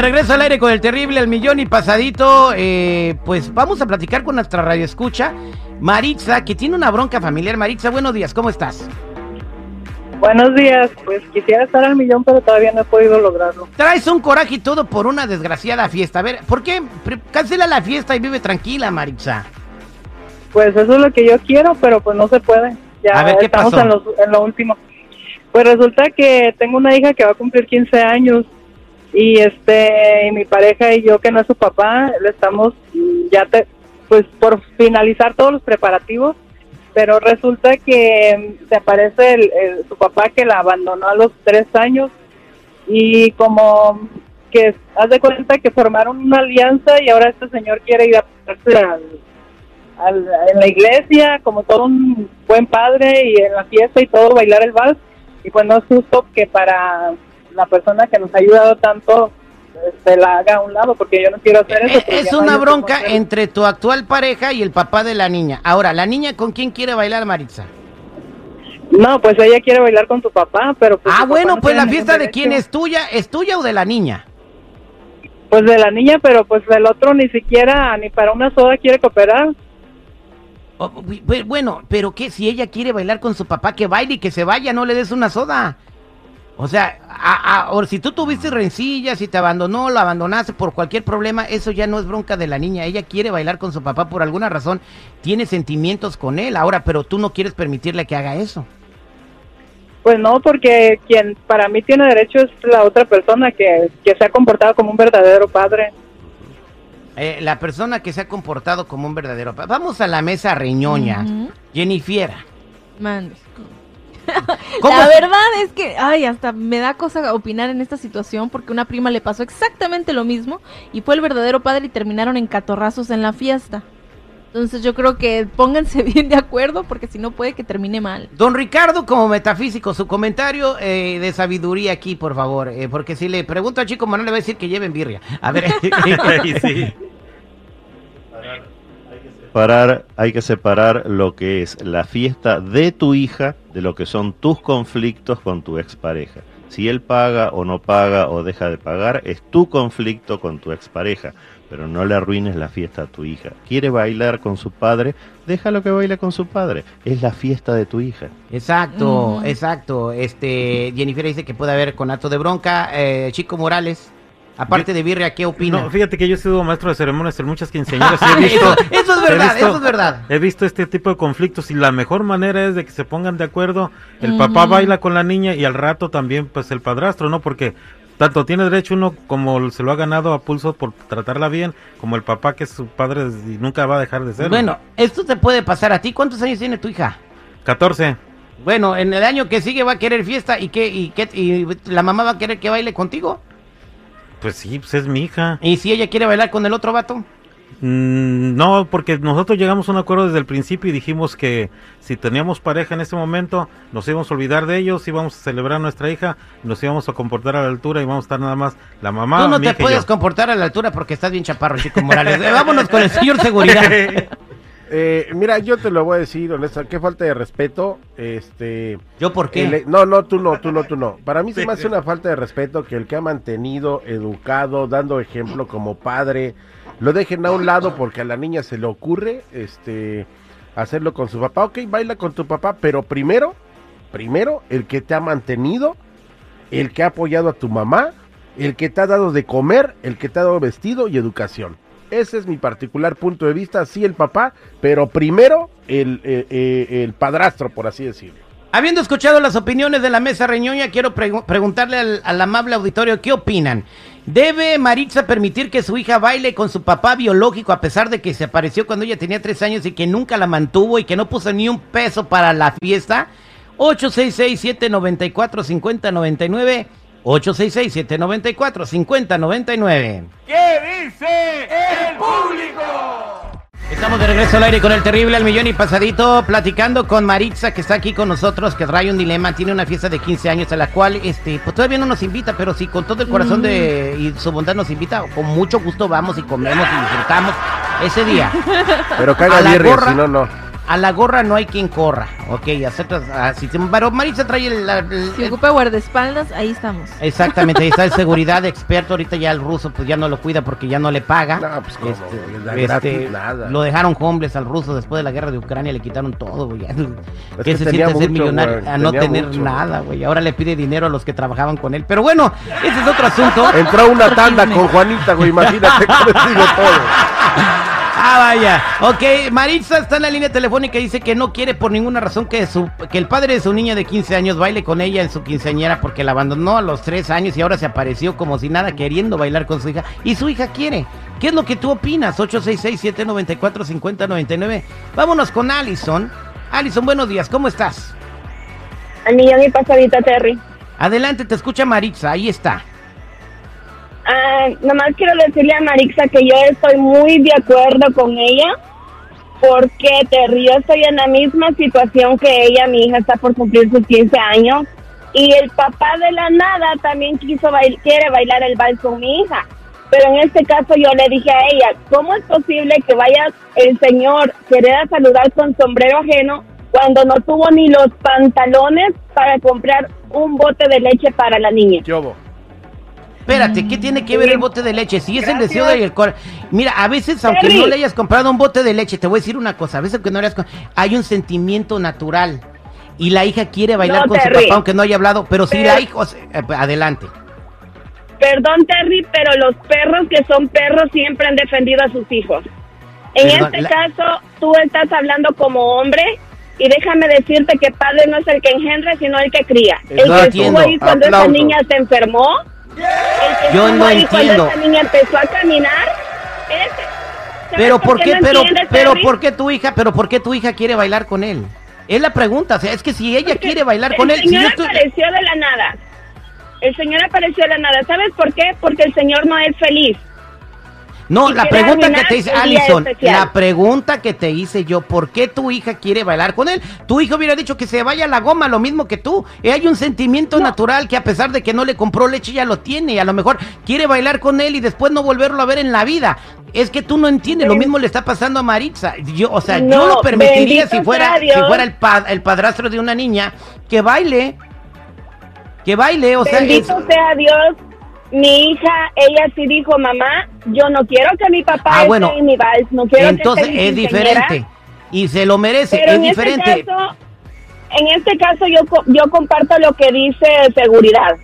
De regreso al aire con el terrible El Millón y Pasadito. Eh, pues vamos a platicar con nuestra radio escucha, Maritza, que tiene una bronca familiar. Maritza, buenos días, ¿cómo estás? Buenos días, pues quisiera estar al millón, pero todavía no he podido lograrlo. Traes un coraje y todo por una desgraciada fiesta. A ver, ¿por qué cancela la fiesta y vive tranquila, Maritza? Pues eso es lo que yo quiero, pero pues no se puede. Ya A ver, ¿qué estamos pasó? En, los- en lo último. Pues resulta que tengo una hija que va a cumplir 15 años y este y mi pareja y yo que no es su papá, le estamos mm, ya te, pues por finalizar todos los preparativos, pero resulta que mm, se aparece el, su papá que la abandonó a los tres años. Y como que haz de cuenta que formaron una alianza y ahora este señor quiere ir a al, al- en la iglesia como todo un buen padre y en la fiesta y todo bailar el vals. Y pues no es justo que para la persona que nos ha ayudado tanto se la haga a un lado porque yo no quiero hacer eso. Es no una bronca entre tu actual pareja y el papá de la niña. Ahora, ¿la niña con quién quiere bailar, Maritza? No, pues ella quiere bailar con tu papá, pero pues ah, bueno, no pues la fiesta de quién es tuya, ¿es tuya o de la niña? Pues de la niña, pero pues el otro ni siquiera ni para una soda quiere cooperar. Oh, bu- bu- bueno, pero que si ella quiere bailar con su papá, que baile y que se vaya, no le des una soda. O sea, a- a- o si tú tuviste rencillas, si te abandonó, lo abandonaste por cualquier problema, eso ya no es bronca de la niña. Ella quiere bailar con su papá por alguna razón, tiene sentimientos con él ahora, pero tú no quieres permitirle que haga eso. Pues no, porque quien para mí tiene derecho es la otra persona que, que se ha comportado como un verdadero padre. Eh, la persona que se ha comportado como un verdadero papá. Vamos a la mesa reñoña. Ujú. Jennifer. Mande. ¿Cómo La verdad es que, ay, hasta me da cosa opinar en esta situación porque una prima le pasó exactamente lo mismo y fue el verdadero padre y terminaron en catorrazos en la fiesta. Entonces yo creo que pónganse bien de acuerdo porque si no puede que termine mal. Don Ricardo, como metafísico, su comentario eh, de sabiduría aquí, por favor. eh, porque si le pregunto a Chico Manuel, le va a decir que lleven birria. A ver. sí. Separar, hay que separar lo que es la fiesta de tu hija de lo que son tus conflictos con tu expareja. Si él paga o no paga o deja de pagar, es tu conflicto con tu expareja, pero no le arruines la fiesta a tu hija. ¿Quiere bailar con su padre? Déjalo que baile con su padre. Es la fiesta de tu hija. exacto, exacto. Este, Jennifer dice que puede haber conato de bronca. Eh, Chico Morales, aparte Yo- de birria, ¿qué opina? No, fíjate que yo he sido maestro de ceremonias en muchas quinceañeras y he visto, eso, eso es he verdad, visto- eso es verdad. He visto este tipo de conflictos y la mejor manera es de que se pongan de acuerdo. El papá baila con la niña y al rato también pues el padrastro, ¿no? Porque tanto tiene derecho uno como se lo ha ganado a pulso por tratarla bien, como el papá que es su padre y nunca va a dejar de ser. Bueno, esto te puede pasar a ti. ¿Cuántos años tiene tu hija? 14. Bueno, en el año que sigue va a querer fiesta y que y, qué- y la mamá va a querer que baile contigo. Pues sí, pues es mi hija. ¿Y si ella quiere bailar con el otro vato? Mm, no, porque nosotros llegamos a un acuerdo desde el principio y dijimos que si teníamos pareja en ese momento, nos íbamos a olvidar de ellos, íbamos a celebrar a nuestra hija, nos íbamos a comportar a la altura y vamos a estar nada más la mamá. Tú no mi te hija y puedes yo. comportar a la altura porque estás bien chaparro, Chico Morales. Eh, vámonos con el señor seguridad. Eh, mira, yo te lo voy a decir, honesta, qué falta de respeto. Este, ¿Yo por qué? el- no, no, tú no, tú no, tú no. Para mí se me hace una falta de respeto que el que ha mantenido, educado, dando ejemplo como padre, lo dejen a un lado porque a la niña se le ocurre, este, hacerlo con su papá. Ok, baila con tu papá, pero primero, primero, el que te ha mantenido, el que ha apoyado a tu mamá, el que te ha dado de comer, el que te ha dado vestido y educación. Ese es mi particular punto de vista, sí el papá, pero primero el, eh, eh, el padrastro, por así decirlo. Habiendo escuchado las opiniones de la mesa reñoña, quiero pregu- preguntarle al, al amable auditorio qué opinan. ¿Debe Maritza permitir que su hija baile con su papá biológico a pesar de que se apareció cuando ella tenía tres años y que nunca la mantuvo y que no puso ni un peso para la fiesta? 866-794-5099. 866-794-5099. ¿Qué dice el público? Estamos de regreso al aire con el terrible al millón y pasadito, platicando con Maritza, que está aquí con nosotros, que trae un dilema, tiene una fiesta de 15 años a la cual este, pues todavía no nos invita, pero sí, con todo el corazón de, y su bondad nos invita, con mucho gusto vamos y comemos y disfrutamos ese día. Pero que A haga la birria, si no, no. A la gorra no hay quien corra. Ok, aceptas así. Pero Maritza trae el... el- Si ocupa guardaespaldas, ahí estamos. Exactamente, ahí está el seguridad experto. Ahorita ya el ruso pues ya no lo cuida porque ya no le paga. No, pues, ¿cómo, Este, este, nada. Lo dejaron homeless al ruso después de la guerra de Ucrania, le quitaron todo, güey. ¿Qué que se siente ser mucho, millonario? güey, A no tener mucho. nada, güey. Ahora le pide dinero a los que trabajaban con él. Pero bueno, ese es otro asunto. Entró una tanda con Juanita, güey, imagínate cómo digo todo. Ah, vaya. Ok, Maritza está en la línea telefónica y dice que no quiere por ninguna razón que, su, que el padre de su niña de 15 años baile con ella en su quinceañera porque la abandonó a los 3 años y ahora se apareció como si nada queriendo bailar con su hija. Y su hija quiere. ¿Qué es lo que tú opinas? 866-794-5099. Vámonos con Allison. Allison, buenos días. ¿Cómo estás? Al millón y pasadita, Terry. Adelante, te escucha Maritza. Ahí está. Ah, nomás quiero decirle a Marixa que yo estoy muy de acuerdo con ella, porque Terry, yo estoy en la misma situación que ella, mi hija está por cumplir sus 15 años, y el papá de la nada también quiso bail- quiere bailar el vals con mi hija. Pero en este caso yo le dije a ella, ¿cómo es posible que vaya el señor querer saludar con sombrero ajeno cuando no tuvo ni los pantalones para comprar un bote de leche para la niña? ¿Qué hubo? Espérate, ¿qué tiene que ver el bote de leche? Si es el deseo Gracias. del corazón. Mira, a veces, aunque Terry. no le hayas comprado un bote de leche, te voy a decir una cosa. A veces, aunque no le hayas hay un sentimiento natural. Y la hija quiere bailar No, con su Terry. papá, aunque no haya hablado. Pero si Pero- la hija. o sea, eh, adelante. Perdón, Terry, pero los perros que son perros siempre han defendido a sus hijos. En Perdón, este la- caso, tú estás hablando como hombre y déjame decirte que padre no es el que engendra, sino el que cría. El que estuvo ahí cuando esa Aplausos. niña se enfermó, Yo no entiendo. esa niña empezó a caminar, ese. ¿Sabes Pero ¿por qué, no pero, entiendes, pero por qué tu hija, pero por qué tu hija quiere bailar con él? Es la pregunta, o sea, es que si ella Porque quiere bailar con él, si señor yo estoy- apareció de la nada. El señor apareció de la nada. ¿Sabes por qué? Porque el señor no es feliz. No, la pregunta que te hice, Alison, la pregunta que te hice yo, ¿por qué tu hija quiere bailar con él? Tu hijo hubiera dicho que se vaya a la goma, lo mismo que tú. Y hay un sentimiento natural que a pesar de que no le compró leche, ya lo tiene. Y a lo mejor quiere bailar con él y después no volverlo a ver en la vida. Es que tú no entiendes, lo mismo le está pasando a Maritza. Yo, o sea, yo lo permitiría si fuera, si fuera el, pa- el padrastro de una niña que baile. Que baile, o sea, Bendito es- sea Dios. Mi hija, ella sí dijo, mamá, yo no quiero que mi papá Ah, esté bueno, en mi vals, no quiero entonces que esté es quinceañera". diferente. Y se lo merece, Pero es en diferente. este caso, en este caso yo, co- yo comparto lo que dice seguridad,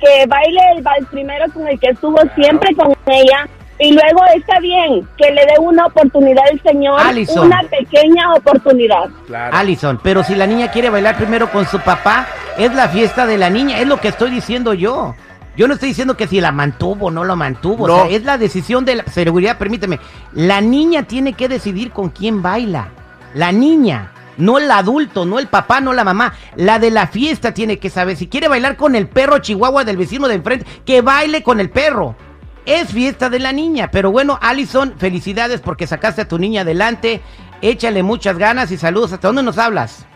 que baile el vals primero con el que estuvo siempre con ella y luego está bien que le dé una oportunidad al señor, Alison. una pequeña oportunidad. Claro. Allison, pero si la niña quiere bailar primero con su papá, es la fiesta de la niña, es lo que estoy diciendo yo. Yo no estoy diciendo que si la mantuvo o no la mantuvo, No. o sea, es la decisión de la seguridad, permíteme. La niña tiene que decidir con quién baila. La niña, no el adulto, no el papá, no la mamá. La de la fiesta tiene que saber si quiere bailar con el perro chihuahua del vecino de enfrente, que baile con el perro. Es fiesta de la niña, pero bueno, Allison, felicidades porque sacaste a tu niña adelante. Échale muchas ganas y saludos. ¿Hasta dónde nos hablas?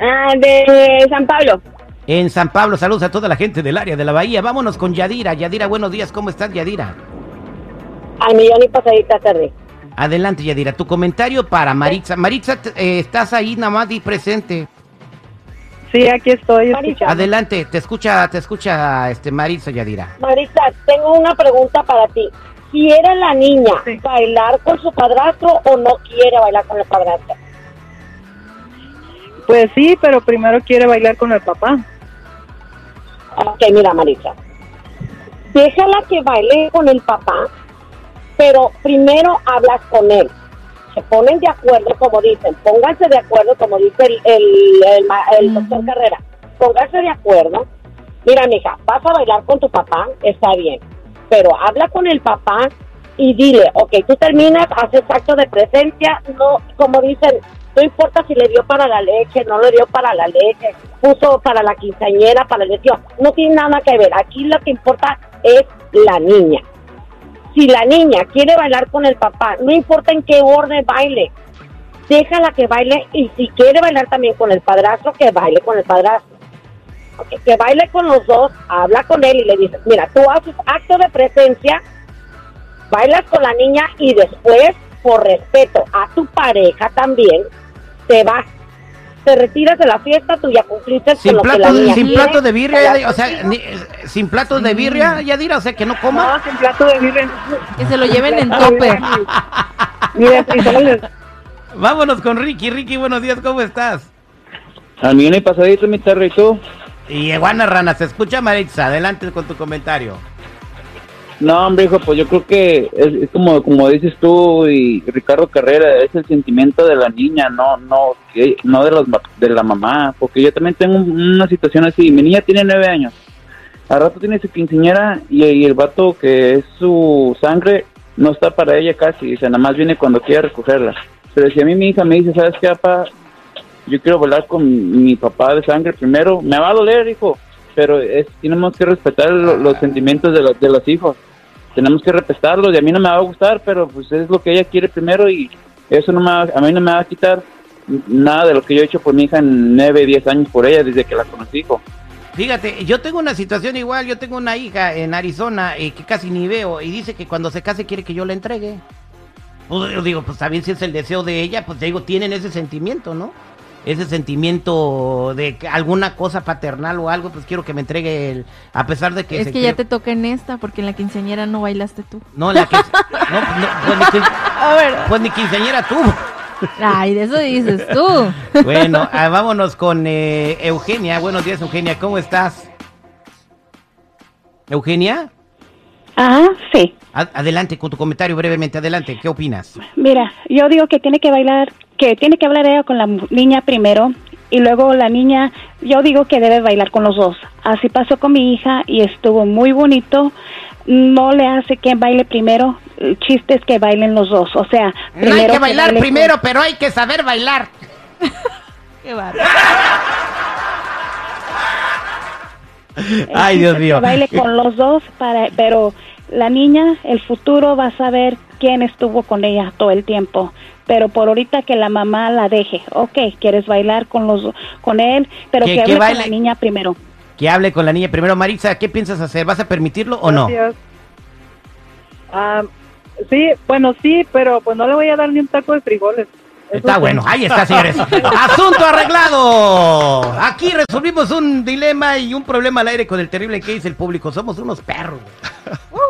Ah, de San Pablo. En San Pablo, saludos a toda la gente del área de la bahía. Vámonos con Yadira. Yadira, buenos días. ¿Cómo estás, Yadira? Al millón y pasadita, Terry. Adelante, Yadira. Tu comentario para Maritza. Maritza, eh, estás ahí nada más y presente. Sí, aquí estoy Maritza. Adelante, te escucha, te escucha este Maritza, Yadira. Marisa, tengo una pregunta para ti. ¿Quiere la niña Sí. bailar con su padrastro o no quiere bailar con el padrastro? Pues sí, pero primero quiere bailar con el papá. Ok, mira, Marisa. Déjala que baile con el papá, pero primero hablas con él. Se ponen de acuerdo, como dicen. Pónganse de acuerdo, como dice el, el, el ma- el doctor Carrera. Pónganse de acuerdo. Mira, mija, vas a bailar con tu papá, está bien. Pero habla con el papá y dile, ok, tú terminas, haces acto de presencia, no, como dicen, no importa si le dio para la leche, no le dio para la leche, puso para la quinceañera, para el vestido, no tiene nada que ver. Aquí lo que importa es la niña. Si la niña quiere bailar con el papá, no importa en qué orden baile, déjala que baile y si quiere bailar también con el padrastro, que baile con el padrastro. Que baile con los dos, habla con él y le dices, mira, tú haces acto de presencia, bailas con la niña y después por respeto a tu pareja también, te vas, te retiras de la fiesta, tú ya cumpliste Sin con lo que la niña sin quiere, platos de birria, ya o sea, ni- eh, sin platos de birria, ya dirá, o sea, que no coma. No, sin plato de birria. Que se lo lleven en Plato frijoles. Vámonos con Ricky. Ricky, buenos días, ¿cómo estás? Al millón y pasadito, mi tarde y Iguana Rana, se escucha Maritza, adelante con tu comentario. No, hombre, hijo, pues yo creo que es, es como como dices tú y Ricardo Carrera, es el sentimiento de la niña, no no que- no de los de la mamá, porque yo también tengo un- una situación así. Mi niña tiene nueve años, al rato tiene su quinceañera y, y el vato que es su sangre no está para ella casi, o sea, nada más viene cuando quiere recogerla. Pero si a mí mi hija me dice, ¿sabes qué, papá? Yo quiero volar con mi papá de sangre primero, me va a doler, hijo, pero es, tenemos que respetar lo- los sentimientos de, los- de los hijos. Tenemos que respetarlos y a mí no me va a gustar, pero pues es lo que ella quiere primero y eso no me va- a mí no me va a quitar nada de lo que yo he hecho por mi hija en 9, 10 años por ella desde que la conocí, hijo. Fíjate, yo tengo una situación igual, yo tengo una hija en Arizona eh, que casi ni veo y dice que cuando se case quiere que yo la entregue. Pues, yo digo, pues también si es el deseo de ella, pues digo, tienen ese sentimiento, ¿no? Ese sentimiento de que alguna cosa paternal o algo, pues quiero que me entregue el, a pesar de que... Es que ya te toca en esta, porque en la quinceañera no bailaste tú. No, la que... no, pues, no, pues, ni, A ver. pues ni quinceañera tú. Ay, de eso dices tú. Bueno, ah, vámonos con eh, Eugenia. Buenos días, Eugenia, ¿cómo estás? Eugenia, Ajá, sí. adelante con tu comentario brevemente, adelante, ¿qué opinas? Mira, yo digo que tiene que bailar, que tiene que hablar ella con la mu- niña primero y luego la niña, yo digo que debe bailar con los dos. Así pasó con mi hija y estuvo muy bonito. No le hace que baile primero, el chiste es que bailen los dos. O sea, No hay que bailar baile con- primero, pero hay que saber bailar. Qué Ay, Dios mío. Que baile con los dos, para, pero la niña, el futuro va a saber quién estuvo con ella todo el tiempo. Pero por ahorita que la mamá la deje, ok, quieres bailar con los con él, pero Que- que, que hable con la niña primero. Que hable con la niña primero. Maritza, ¿qué piensas hacer? ¿Vas a permitirlo o no? Gracias. Ah, sí, bueno, sí, pero pues no le voy a dar ni un taco de frijoles. Está bueno, ahí está, señores. Asunto arreglado. Aquí resolvimos un dilema y un problema al aire con el terrible que dice el público. Somos unos perros. güey.